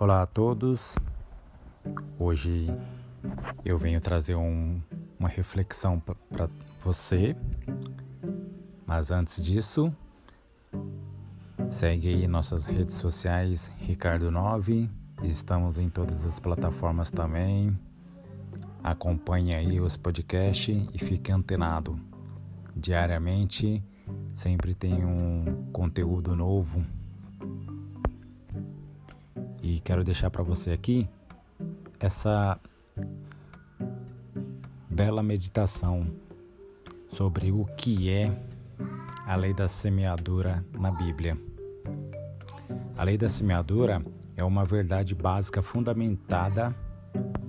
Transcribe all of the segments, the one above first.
Olá a todos. Hoje eu venho trazer um, uma reflexão para você, mas antes disso, segue aí nossas redes sociais Ricardo 9, estamos em todas as plataformas também. Acompanhe aí os podcasts e fique antenado. Diariamente sempre tem um conteúdo novo e quero deixar para você aqui essa bela meditação sobre o que é a lei da semeadura na Bíblia. A lei da semeadura é uma verdade básica fundamentada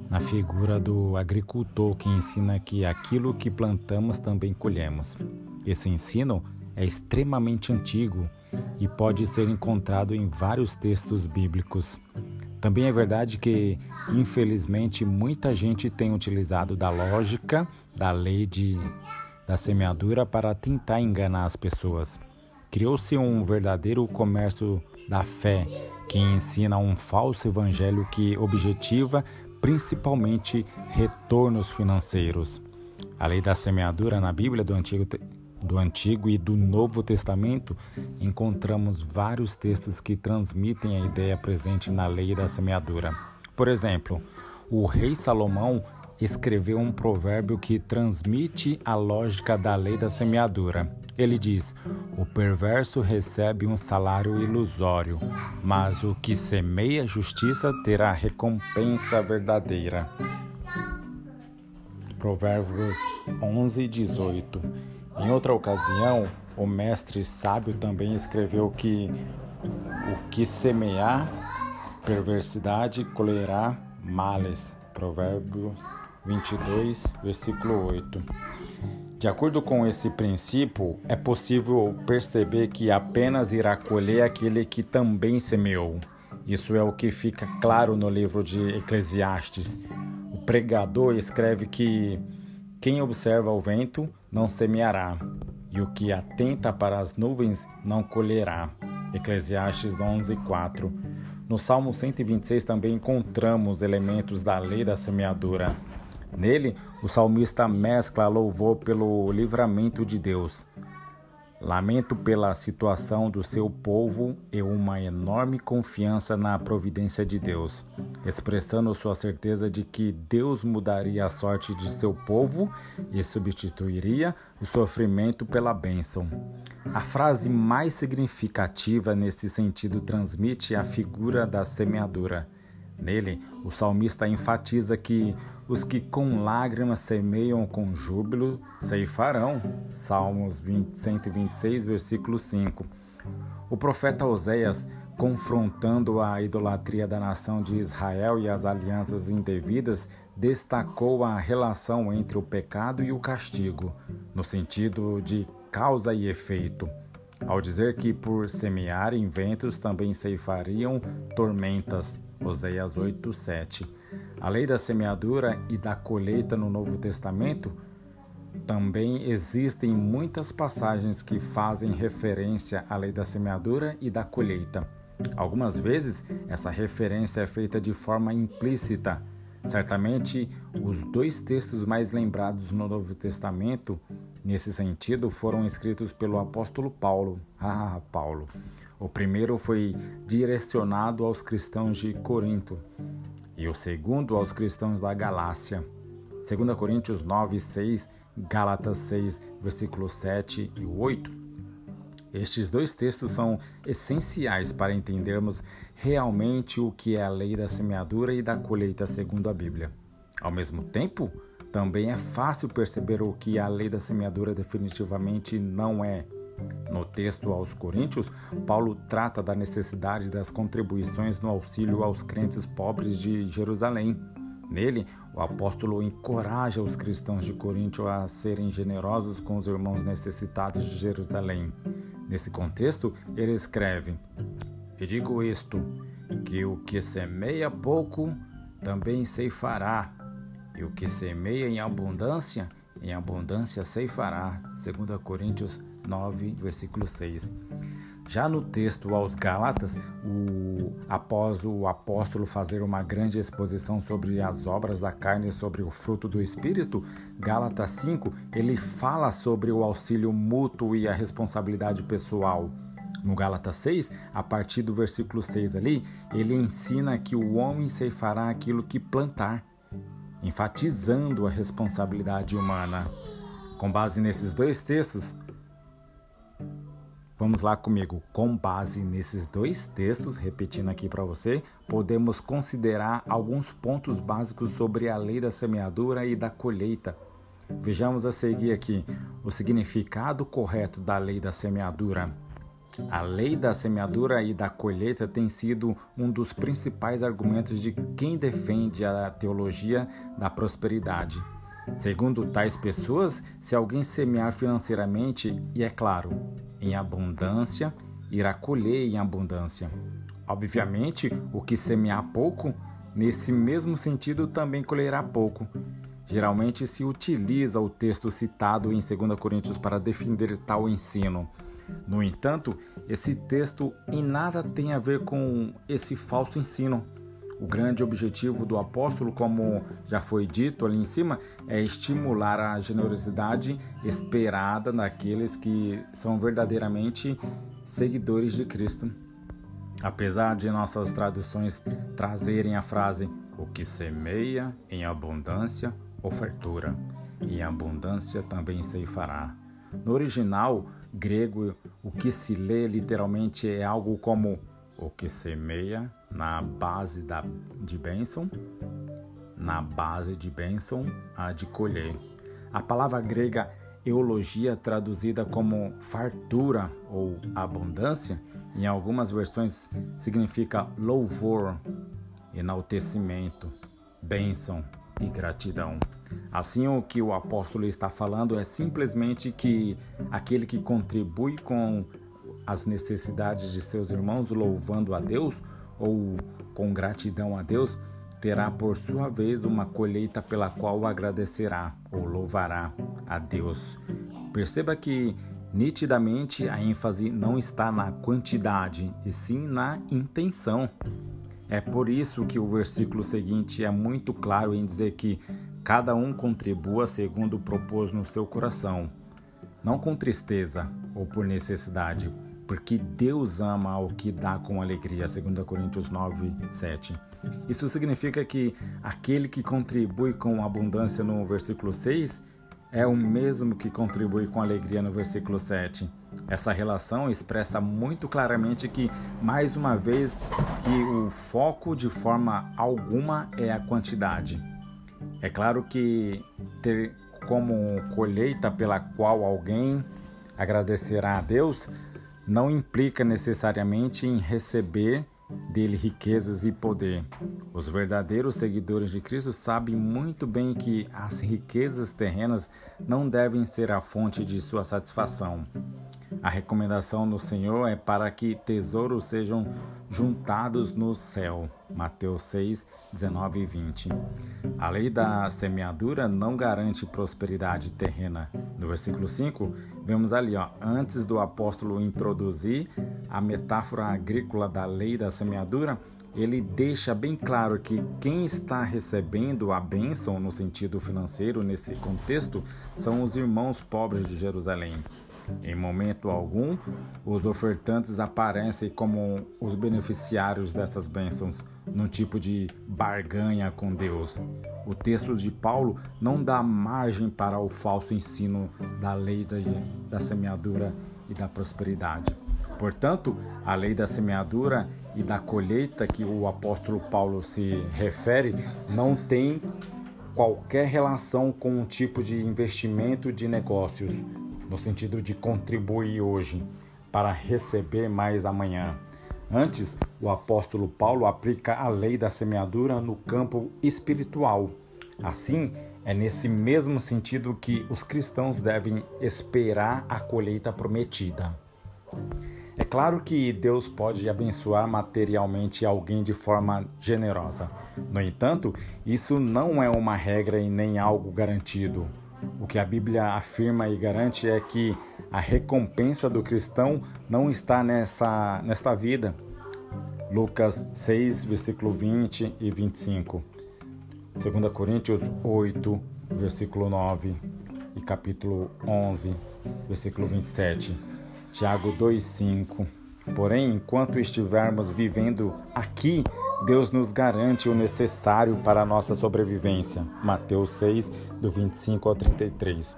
na figura do agricultor que ensina que aquilo que plantamos também colhemos. Esse ensino é extremamente antigo e pode ser encontrado em vários textos bíblicos. Também é verdade que, infelizmente, muita gente tem utilizado da lógica da lei de, da semeadura para tentar enganar as pessoas. Criou-se um verdadeiro comércio da fé que ensina um falso evangelho que objetiva principalmente retornos financeiros. A lei da semeadura na Bíblia do Antigo do Antigo e do Novo Testamento, encontramos vários textos que transmitem a ideia presente na lei da semeadura. Por exemplo, o rei Salomão escreveu um provérbio que transmite a lógica da lei da semeadura. Ele diz: O perverso recebe um salário ilusório, mas o que semeia justiça terá recompensa verdadeira. Provérbios 11, 18. Em outra ocasião, o mestre sábio também escreveu que o que semear perversidade colherá males. Provérbios 22, versículo 8. De acordo com esse princípio, é possível perceber que apenas irá colher aquele que também semeou. Isso é o que fica claro no livro de Eclesiastes. O pregador escreve que quem observa o vento não semeará, e o que atenta para as nuvens não colherá. Eclesiastes 11:4. No Salmo 126 também encontramos elementos da lei da semeadura. Nele, o salmista mescla louvor pelo livramento de Deus, Lamento pela situação do seu povo e uma enorme confiança na providência de Deus, expressando sua certeza de que Deus mudaria a sorte de seu povo e substituiria o sofrimento pela bênção. A frase mais significativa nesse sentido transmite a figura da semeadura Nele, o salmista enfatiza que os que com lágrimas semeiam com júbilo ceifarão. Salmos 20, 126, versículo 5. O profeta Oséias, confrontando a idolatria da nação de Israel e as alianças indevidas, destacou a relação entre o pecado e o castigo, no sentido de causa e efeito ao dizer que por semearem ventos também ceifariam tormentas. Oséias 8, 7. A lei da semeadura e da colheita no Novo Testamento também existem muitas passagens que fazem referência à lei da semeadura e da colheita. Algumas vezes essa referência é feita de forma implícita. Certamente, os dois textos mais lembrados no Novo Testamento nesse sentido foram escritos pelo apóstolo Paulo. Ah, Paulo. O primeiro foi direcionado aos cristãos de Corinto e o segundo aos cristãos da Galácia. 2 Coríntios 9, 6, Gálatas 6, versículos 7 e 8. Estes dois textos são essenciais para entendermos realmente o que é a lei da semeadura e da colheita segundo a Bíblia. Ao mesmo tempo, também é fácil perceber o que a lei da semeadura definitivamente não é. No texto aos Coríntios, Paulo trata da necessidade das contribuições no auxílio aos crentes pobres de Jerusalém. Nele, o apóstolo encoraja os cristãos de Corinto a serem generosos com os irmãos necessitados de Jerusalém. Nesse contexto, ele escreve: E digo isto, que o que semeia pouco também ceifará, e o que semeia em abundância, em abundância ceifará. 2 Coríntios 9, versículo 6. Já no texto aos Gálatas, o, após o apóstolo fazer uma grande exposição sobre as obras da carne e sobre o fruto do Espírito, Gálatas 5, ele fala sobre o auxílio mútuo e a responsabilidade pessoal. No Gálatas 6, a partir do versículo 6 ali, ele ensina que o homem ceifará aquilo que plantar, enfatizando a responsabilidade humana. Com base nesses dois textos, Vamos lá comigo. Com base nesses dois textos, repetindo aqui para você, podemos considerar alguns pontos básicos sobre a lei da semeadura e da colheita. Vejamos a seguir aqui o significado correto da lei da semeadura. A lei da semeadura e da colheita tem sido um dos principais argumentos de quem defende a teologia da prosperidade. Segundo tais pessoas, se alguém semear financeiramente, e é claro, em abundância, irá colher em abundância. Obviamente, o que semear pouco, nesse mesmo sentido também colherá pouco. Geralmente se utiliza o texto citado em 2 Coríntios para defender tal ensino. No entanto, esse texto em nada tem a ver com esse falso ensino. O grande objetivo do apóstolo, como já foi dito ali em cima, é estimular a generosidade esperada naqueles que são verdadeiramente seguidores de Cristo. Apesar de nossas traduções trazerem a frase o que semeia em abundância, ofertura, e em abundância também ceifará. No original grego, o que se lê literalmente é algo como o que semeia na base da, de bênção, na base de bênção há de colher. A palavra grega eologia, traduzida como fartura ou abundância, em algumas versões significa louvor, enaltecimento, bênção e gratidão. Assim, o que o apóstolo está falando é simplesmente que aquele que contribui com as necessidades de seus irmãos, louvando a Deus ou com gratidão a Deus, terá por sua vez uma colheita pela qual agradecerá ou louvará a Deus. Perceba que nitidamente a ênfase não está na quantidade, e sim na intenção. É por isso que o versículo seguinte é muito claro em dizer que cada um contribua segundo propôs no seu coração, não com tristeza ou por necessidade, porque Deus ama o que dá com alegria, 2 Coríntios 9, 7. Isso significa que aquele que contribui com abundância no versículo 6 é o mesmo que contribui com alegria no versículo 7. Essa relação expressa muito claramente que, mais uma vez, que o foco de forma alguma é a quantidade. É claro que ter como colheita pela qual alguém agradecerá a Deus não implica necessariamente em receber dele riquezas e poder. Os verdadeiros seguidores de Cristo sabem muito bem que as riquezas terrenas não devem ser a fonte de sua satisfação. A recomendação do Senhor é para que tesouros sejam juntados no céu. Mateus 6, 19 e 20. A lei da semeadura não garante prosperidade terrena. No versículo 5, vemos ali, ó, antes do apóstolo introduzir a metáfora agrícola da lei da semeadura, ele deixa bem claro que quem está recebendo a bênção no sentido financeiro nesse contexto são os irmãos pobres de Jerusalém. Em momento algum, os ofertantes aparecem como os beneficiários dessas bênçãos, num tipo de barganha com Deus. O texto de Paulo não dá margem para o falso ensino da lei da semeadura e da prosperidade. Portanto, a lei da semeadura e da colheita que o apóstolo Paulo se refere não tem qualquer relação com um tipo de investimento de negócios, no sentido de contribuir hoje para receber mais amanhã. Antes, o apóstolo Paulo aplica a lei da semeadura no campo espiritual. Assim, é nesse mesmo sentido que os cristãos devem esperar a colheita prometida. É claro que Deus pode abençoar materialmente alguém de forma generosa. No entanto, isso não é uma regra e nem algo garantido. O que a Bíblia afirma e garante é que a recompensa do cristão não está nessa, nesta vida. Lucas 6, versículo 20 e 25. 2 Coríntios 8, versículo 9 e capítulo 11, versículo 27. Tiago 2, 5. Porém, enquanto estivermos vivendo aqui, Deus nos garante o necessário para a nossa sobrevivência. Mateus 6, do 25 ao 33.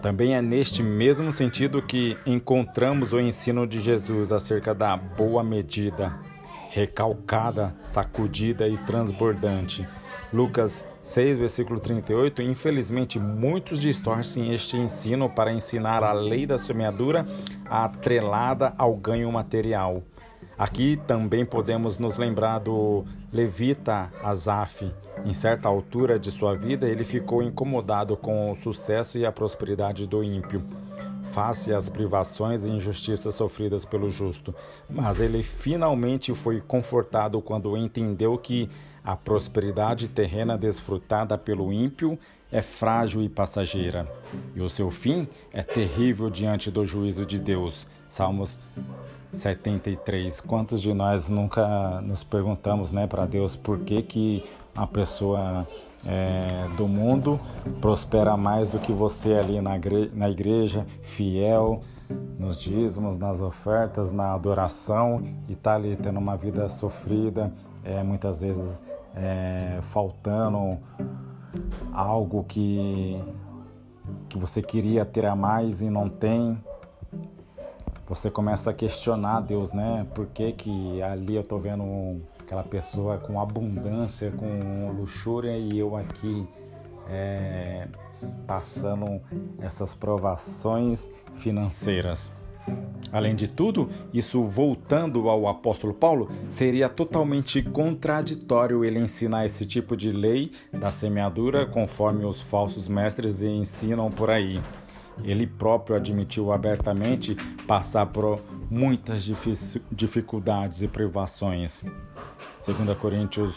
Também é neste mesmo sentido que encontramos o ensino de Jesus acerca da boa medida, recalcada, sacudida e transbordante. Lucas 6, versículo 38. Infelizmente, muitos distorcem este ensino para ensinar a lei da semeadura atrelada ao ganho material. Aqui também podemos nos lembrar do levita Asaf. Em certa altura de sua vida, ele ficou incomodado com o sucesso e a prosperidade do ímpio, face às privações e injustiças sofridas pelo justo. Mas ele finalmente foi confortado quando entendeu que a prosperidade terrena desfrutada pelo ímpio é frágil e passageira, e o seu fim é terrível diante do juízo de Deus. Salmos 73. Quantos de nós nunca nos perguntamos, né, para Deus, por que que a pessoa é, do mundo prospera mais do que você ali na, na igreja, fiel, nos dízimos, nas ofertas, na adoração e tá ali tendo uma vida sofrida, é, muitas vezes é, faltando algo que, que você queria ter a mais e não tem você começa a questionar Deus, né? Por que, que ali eu tô vendo aquela pessoa com abundância, com luxúria e eu aqui é, passando essas provações financeiras? Além de tudo, isso voltando ao apóstolo Paulo, seria totalmente contraditório ele ensinar esse tipo de lei da semeadura conforme os falsos mestres ensinam por aí. Ele próprio admitiu abertamente passar por muitas dificuldades e privações. 2 Coríntios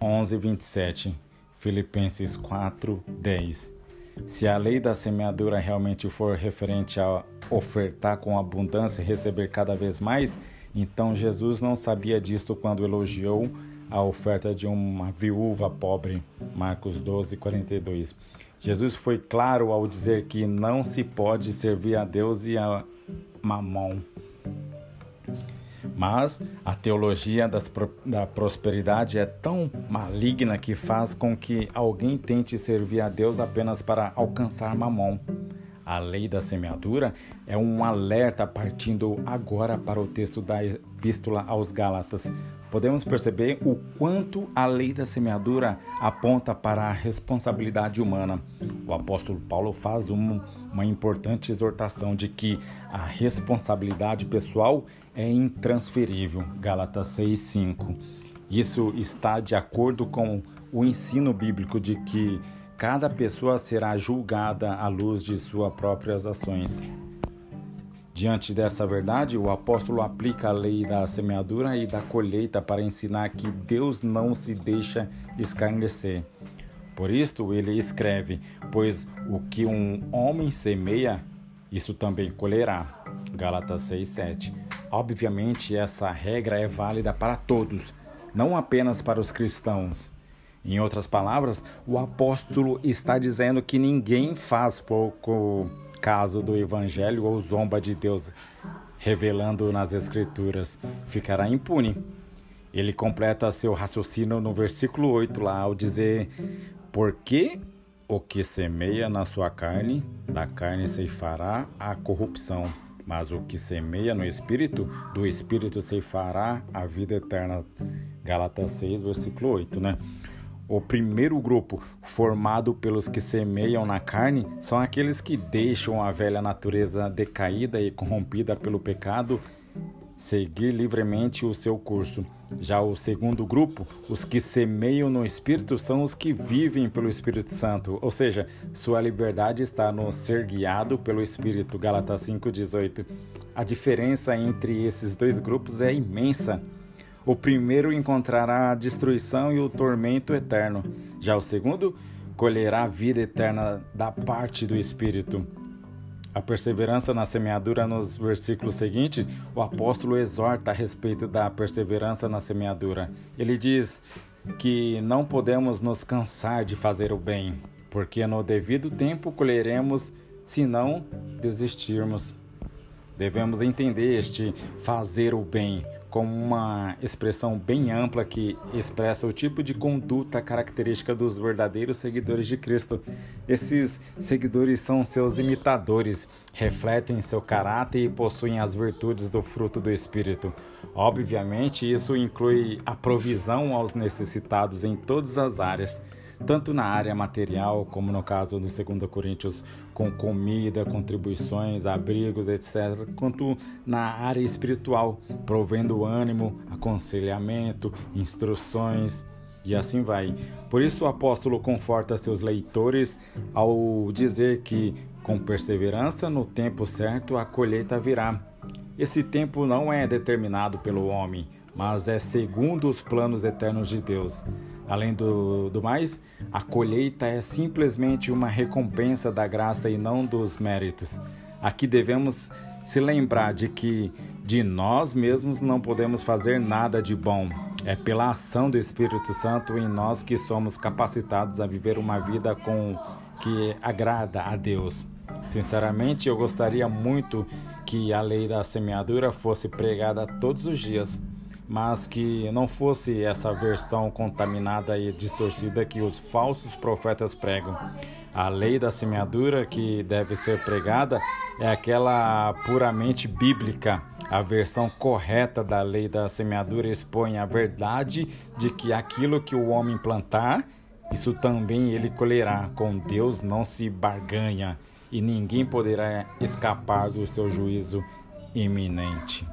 11, 27, Filipenses 4, 10. Se a lei da semeadura realmente for referente a ofertar com abundância e receber cada vez mais, então Jesus não sabia disto quando elogiou a oferta de uma viúva pobre. Marcos 12, 42. Jesus foi claro ao dizer que não se pode servir a Deus e a mamão. Mas a teologia das, da prosperidade é tão maligna que faz com que alguém tente servir a Deus apenas para alcançar mamão. A lei da semeadura é um alerta partindo agora para o texto da Epístola aos Gálatas. Podemos perceber o quanto a lei da semeadura aponta para a responsabilidade humana. O apóstolo Paulo faz uma, uma importante exortação de que a responsabilidade pessoal é intransferível. Gálatas 6:5. Isso está de acordo com o ensino bíblico de que Cada pessoa será julgada à luz de suas próprias ações. Diante dessa verdade, o apóstolo aplica a lei da semeadura e da colheita para ensinar que Deus não se deixa escarnecer. Por isto, ele escreve: Pois o que um homem semeia, isso também colherá. Gálatas 6:7. Obviamente, essa regra é válida para todos, não apenas para os cristãos. Em outras palavras, o apóstolo está dizendo que ninguém faz pouco caso do evangelho ou zomba de Deus, revelando nas escrituras, ficará impune. Ele completa seu raciocínio no versículo 8 lá ao dizer: Porque o que semeia na sua carne, da carne ceifará a corrupção, mas o que semeia no espírito, do espírito ceifará a vida eterna. Gálatas 6, versículo 8, né? O primeiro grupo, formado pelos que semeiam na carne, são aqueles que deixam a velha natureza decaída e corrompida pelo pecado seguir livremente o seu curso. Já o segundo grupo, os que semeiam no Espírito, são os que vivem pelo Espírito Santo, ou seja, sua liberdade está no ser guiado pelo Espírito. Gálatas 5,18. A diferença entre esses dois grupos é imensa. O primeiro encontrará a destruição e o tormento eterno. Já o segundo colherá vida eterna da parte do Espírito. A perseverança na semeadura, nos versículos seguintes, o apóstolo exorta a respeito da perseverança na semeadura. Ele diz que não podemos nos cansar de fazer o bem, porque no devido tempo colheremos se não desistirmos. Devemos entender este fazer o bem como uma expressão bem ampla que expressa o tipo de conduta característica dos verdadeiros seguidores de Cristo. Esses seguidores são seus imitadores, refletem seu caráter e possuem as virtudes do fruto do Espírito. Obviamente, isso inclui a provisão aos necessitados em todas as áreas tanto na área material, como no caso do 2 Coríntios, com comida, contribuições, abrigos, etc., quanto na área espiritual, provendo ânimo, aconselhamento, instruções e assim vai. Por isso o apóstolo conforta seus leitores ao dizer que, com perseverança, no tempo certo a colheita virá. Esse tempo não é determinado pelo homem, mas é segundo os planos eternos de Deus. Além do, do mais, a colheita é simplesmente uma recompensa da graça e não dos méritos. Aqui devemos se lembrar de que de nós mesmos não podemos fazer nada de bom. É pela ação do Espírito Santo em nós que somos capacitados a viver uma vida com que agrada a Deus. Sinceramente, eu gostaria muito que a lei da semeadura fosse pregada todos os dias mas que não fosse essa versão contaminada e distorcida que os falsos profetas pregam. A lei da semeadura que deve ser pregada é aquela puramente bíblica. A versão correta da lei da semeadura expõe a verdade de que aquilo que o homem plantar, isso também ele colherá. Com Deus não se barganha e ninguém poderá escapar do seu juízo iminente.